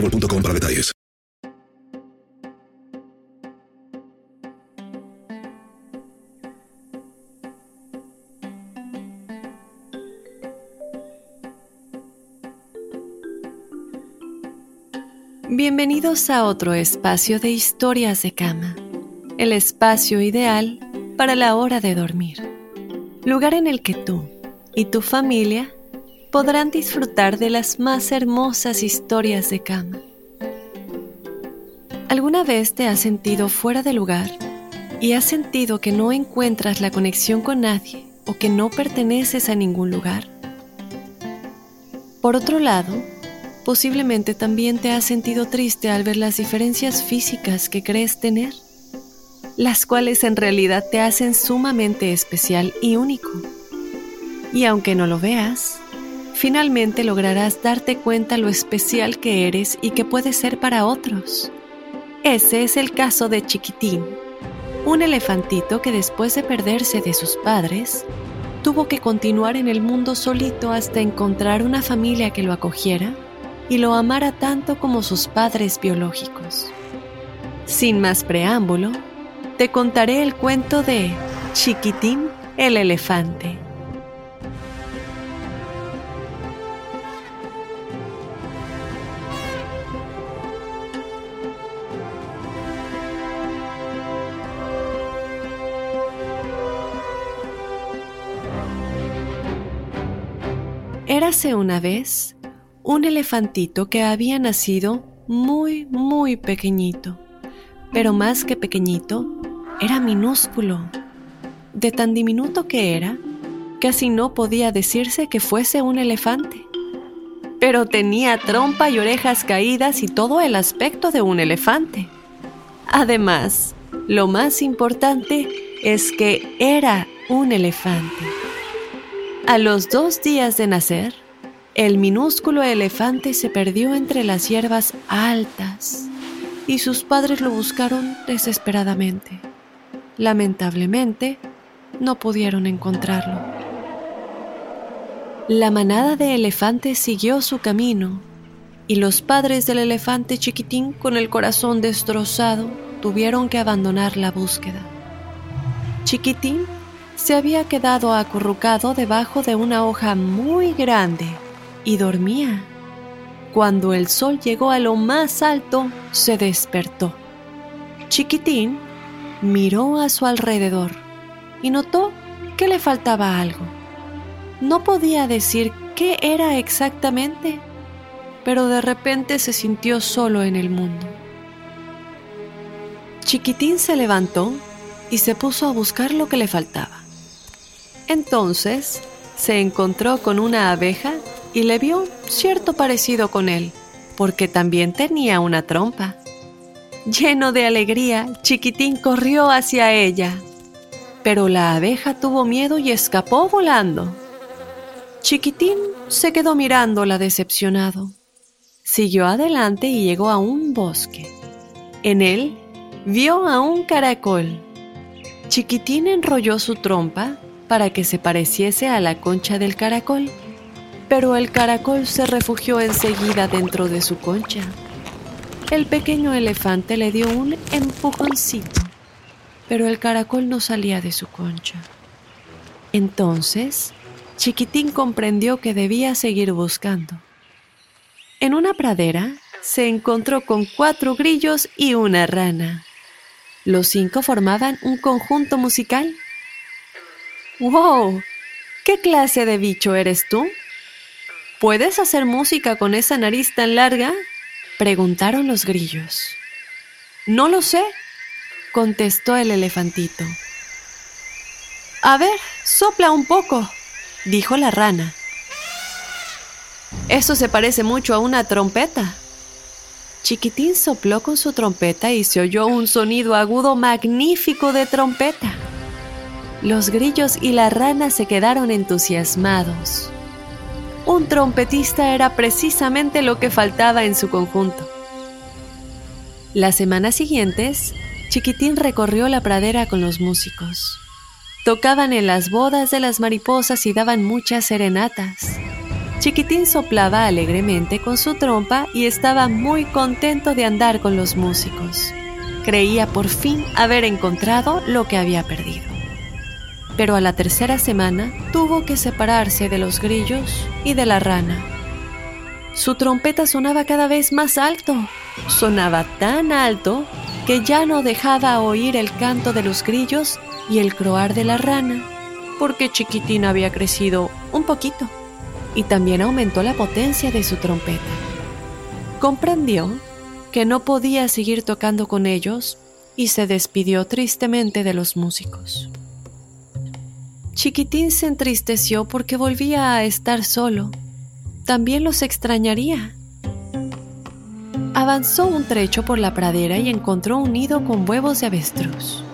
boostmobile.com para detalles. Bienvenidos a otro espacio de historias de cama, el espacio ideal para la hora de dormir, lugar en el que tú y tu familia podrán disfrutar de las más hermosas historias de cama. ¿Alguna vez te has sentido fuera de lugar y has sentido que no encuentras la conexión con nadie o que no perteneces a ningún lugar? Por otro lado, Posiblemente también te has sentido triste al ver las diferencias físicas que crees tener, las cuales en realidad te hacen sumamente especial y único. Y aunque no lo veas, finalmente lograrás darte cuenta lo especial que eres y que puedes ser para otros. Ese es el caso de Chiquitín, un elefantito que después de perderse de sus padres, tuvo que continuar en el mundo solito hasta encontrar una familia que lo acogiera y lo amara tanto como sus padres biológicos. Sin más preámbulo, te contaré el cuento de Chiquitín el elefante. Érase una vez un elefantito que había nacido muy, muy pequeñito, pero más que pequeñito, era minúsculo. De tan diminuto que era, casi no podía decirse que fuese un elefante. Pero tenía trompa y orejas caídas y todo el aspecto de un elefante. Además, lo más importante es que era un elefante. A los dos días de nacer, el minúsculo elefante se perdió entre las hierbas altas y sus padres lo buscaron desesperadamente. Lamentablemente, no pudieron encontrarlo. La manada de elefantes siguió su camino y los padres del elefante chiquitín con el corazón destrozado tuvieron que abandonar la búsqueda. Chiquitín se había quedado acurrucado debajo de una hoja muy grande y dormía. Cuando el sol llegó a lo más alto, se despertó. Chiquitín miró a su alrededor y notó que le faltaba algo. No podía decir qué era exactamente, pero de repente se sintió solo en el mundo. Chiquitín se levantó y se puso a buscar lo que le faltaba. Entonces se encontró con una abeja y le vio cierto parecido con él, porque también tenía una trompa. Lleno de alegría, Chiquitín corrió hacia ella, pero la abeja tuvo miedo y escapó volando. Chiquitín se quedó mirándola decepcionado. Siguió adelante y llegó a un bosque. En él vio a un caracol. Chiquitín enrolló su trompa para que se pareciese a la concha del caracol pero el caracol se refugió enseguida dentro de su concha. El pequeño elefante le dio un empujoncito, pero el caracol no salía de su concha. Entonces, Chiquitín comprendió que debía seguir buscando. En una pradera se encontró con cuatro grillos y una rana. Los cinco formaban un conjunto musical. ¡Wow! ¿Qué clase de bicho eres tú? ¿Puedes hacer música con esa nariz tan larga? Preguntaron los grillos. No lo sé, contestó el elefantito. A ver, sopla un poco, dijo la rana. Eso se parece mucho a una trompeta. Chiquitín sopló con su trompeta y se oyó un sonido agudo magnífico de trompeta. Los grillos y la rana se quedaron entusiasmados. Un trompetista era precisamente lo que faltaba en su conjunto. Las semanas siguientes, Chiquitín recorrió la pradera con los músicos. Tocaban en las bodas de las mariposas y daban muchas serenatas. Chiquitín soplaba alegremente con su trompa y estaba muy contento de andar con los músicos. Creía por fin haber encontrado lo que había perdido. Pero a la tercera semana tuvo que separarse de los grillos y de la rana. Su trompeta sonaba cada vez más alto. Sonaba tan alto que ya no dejaba oír el canto de los grillos y el croar de la rana, porque Chiquitín había crecido un poquito y también aumentó la potencia de su trompeta. Comprendió que no podía seguir tocando con ellos y se despidió tristemente de los músicos. Chiquitín se entristeció porque volvía a estar solo. También los extrañaría. Avanzó un trecho por la pradera y encontró un nido con huevos de avestruz.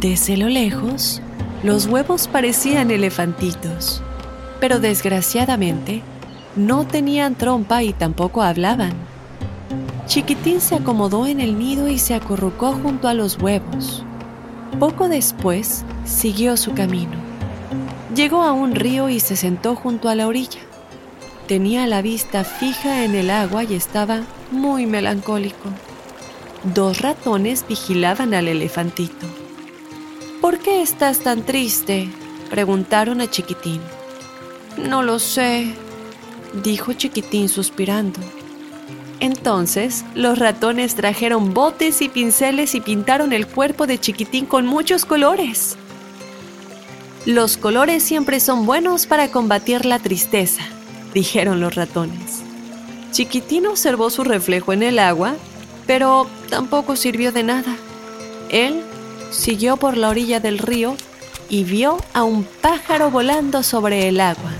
Desde lo lejos, los huevos parecían elefantitos pero desgraciadamente no tenían trompa y tampoco hablaban. Chiquitín se acomodó en el nido y se acurrucó junto a los huevos. Poco después siguió su camino. Llegó a un río y se sentó junto a la orilla. Tenía la vista fija en el agua y estaba muy melancólico. Dos ratones vigilaban al elefantito. ¿Por qué estás tan triste? preguntaron a Chiquitín. No lo sé, dijo Chiquitín suspirando. Entonces los ratones trajeron botes y pinceles y pintaron el cuerpo de Chiquitín con muchos colores. Los colores siempre son buenos para combatir la tristeza, dijeron los ratones. Chiquitín observó su reflejo en el agua, pero tampoco sirvió de nada. Él siguió por la orilla del río y vio a un pájaro volando sobre el agua.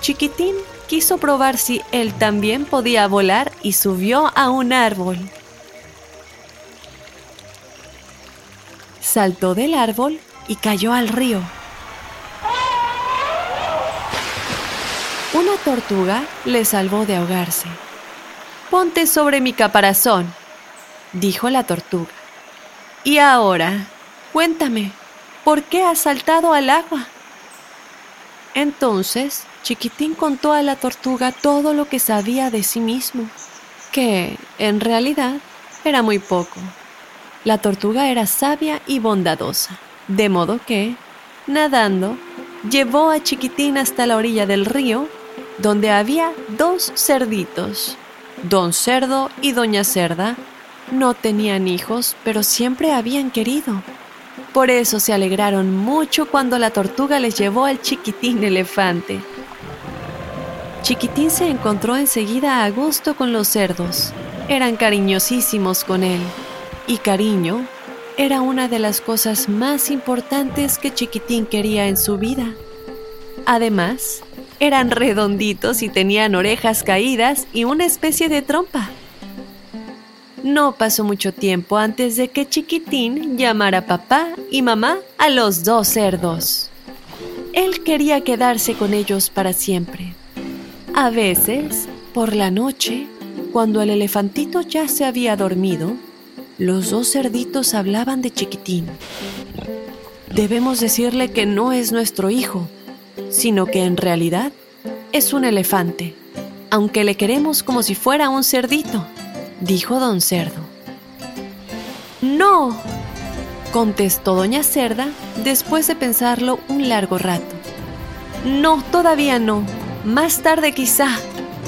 Chiquitín quiso probar si él también podía volar y subió a un árbol. Saltó del árbol y cayó al río. Una tortuga le salvó de ahogarse. Ponte sobre mi caparazón, dijo la tortuga. Y ahora, cuéntame, ¿por qué has saltado al agua? Entonces, Chiquitín contó a la tortuga todo lo que sabía de sí mismo, que, en realidad, era muy poco. La tortuga era sabia y bondadosa, de modo que, nadando, llevó a Chiquitín hasta la orilla del río, donde había dos cerditos. Don Cerdo y Doña Cerda no tenían hijos, pero siempre habían querido. Por eso se alegraron mucho cuando la tortuga les llevó al chiquitín elefante. Chiquitín se encontró enseguida a gusto con los cerdos. Eran cariñosísimos con él. Y cariño era una de las cosas más importantes que Chiquitín quería en su vida. Además, eran redonditos y tenían orejas caídas y una especie de trompa. No pasó mucho tiempo antes de que Chiquitín llamara papá y mamá a los dos cerdos. Él quería quedarse con ellos para siempre. A veces, por la noche, cuando el elefantito ya se había dormido, los dos cerditos hablaban de Chiquitín. Debemos decirle que no es nuestro hijo, sino que en realidad es un elefante, aunque le queremos como si fuera un cerdito dijo don Cerdo. No, contestó doña Cerda después de pensarlo un largo rato. No, todavía no. Más tarde quizá,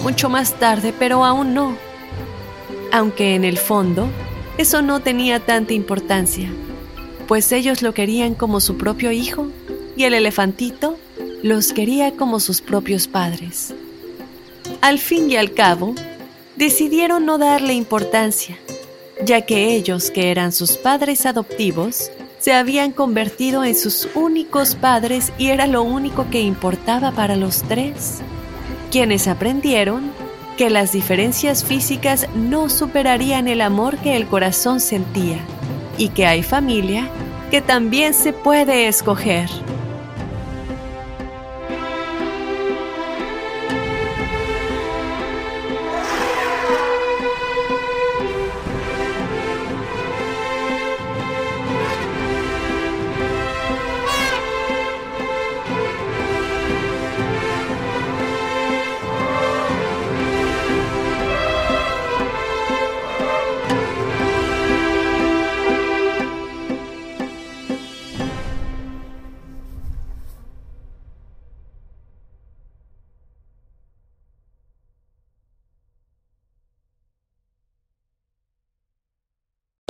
mucho más tarde, pero aún no. Aunque en el fondo, eso no tenía tanta importancia, pues ellos lo querían como su propio hijo y el elefantito los quería como sus propios padres. Al fin y al cabo, decidieron no darle importancia, ya que ellos, que eran sus padres adoptivos, se habían convertido en sus únicos padres y era lo único que importaba para los tres, quienes aprendieron que las diferencias físicas no superarían el amor que el corazón sentía y que hay familia que también se puede escoger.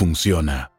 funciona.